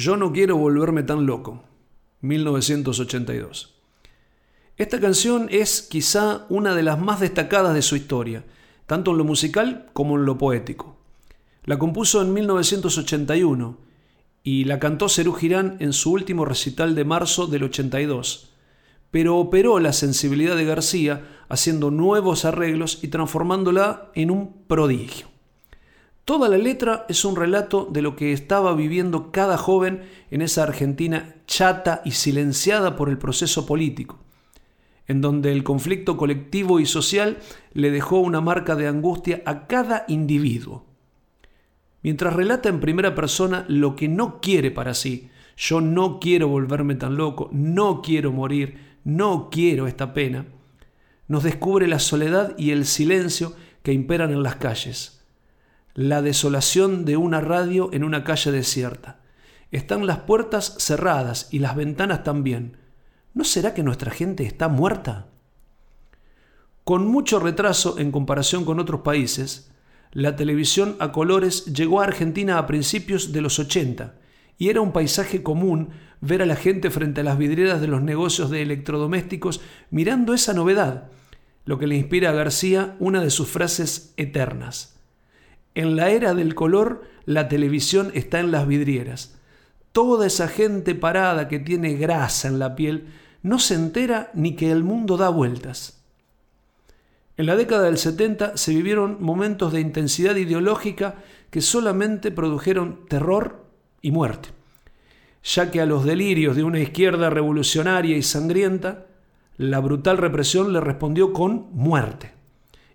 Yo no quiero volverme tan loco, 1982. Esta canción es quizá una de las más destacadas de su historia, tanto en lo musical como en lo poético. La compuso en 1981 y la cantó Cerú Girán en su último recital de marzo del 82, pero operó la sensibilidad de García haciendo nuevos arreglos y transformándola en un prodigio. Toda la letra es un relato de lo que estaba viviendo cada joven en esa Argentina chata y silenciada por el proceso político, en donde el conflicto colectivo y social le dejó una marca de angustia a cada individuo. Mientras relata en primera persona lo que no quiere para sí, yo no quiero volverme tan loco, no quiero morir, no quiero esta pena, nos descubre la soledad y el silencio que imperan en las calles la desolación de una radio en una calle desierta. Están las puertas cerradas y las ventanas también. ¿No será que nuestra gente está muerta? Con mucho retraso en comparación con otros países, la televisión a colores llegó a Argentina a principios de los 80 y era un paisaje común ver a la gente frente a las vidrieras de los negocios de electrodomésticos mirando esa novedad, lo que le inspira a García una de sus frases eternas. En la era del color, la televisión está en las vidrieras. Toda esa gente parada que tiene grasa en la piel no se entera ni que el mundo da vueltas. En la década del 70 se vivieron momentos de intensidad ideológica que solamente produjeron terror y muerte, ya que a los delirios de una izquierda revolucionaria y sangrienta, la brutal represión le respondió con muerte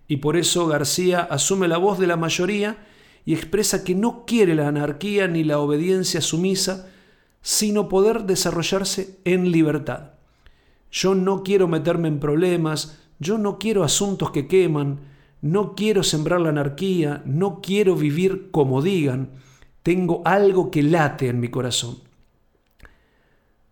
y por eso García asume la voz de la mayoría y expresa que no quiere la anarquía ni la obediencia sumisa, sino poder desarrollarse en libertad. Yo no quiero meterme en problemas, yo no quiero asuntos que queman, no quiero sembrar la anarquía, no quiero vivir como digan, tengo algo que late en mi corazón.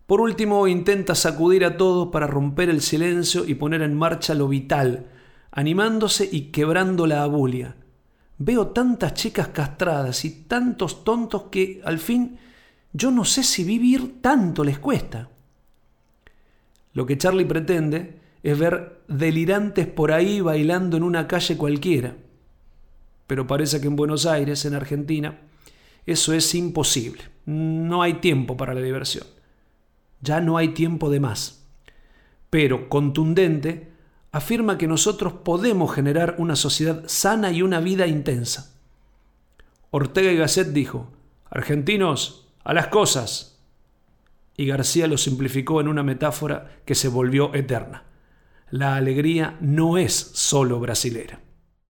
Por último, intenta sacudir a todos para romper el silencio y poner en marcha lo vital, animándose y quebrando la abulia. Veo tantas chicas castradas y tantos tontos que al fin yo no sé si vivir tanto les cuesta. Lo que Charlie pretende es ver delirantes por ahí bailando en una calle cualquiera. Pero parece que en Buenos Aires, en Argentina, eso es imposible. No hay tiempo para la diversión. Ya no hay tiempo de más. Pero contundente, afirma que nosotros podemos generar una sociedad sana y una vida intensa. Ortega y Gasset dijo, Argentinos, a las cosas. Y García lo simplificó en una metáfora que se volvió eterna. La alegría no es solo brasilera.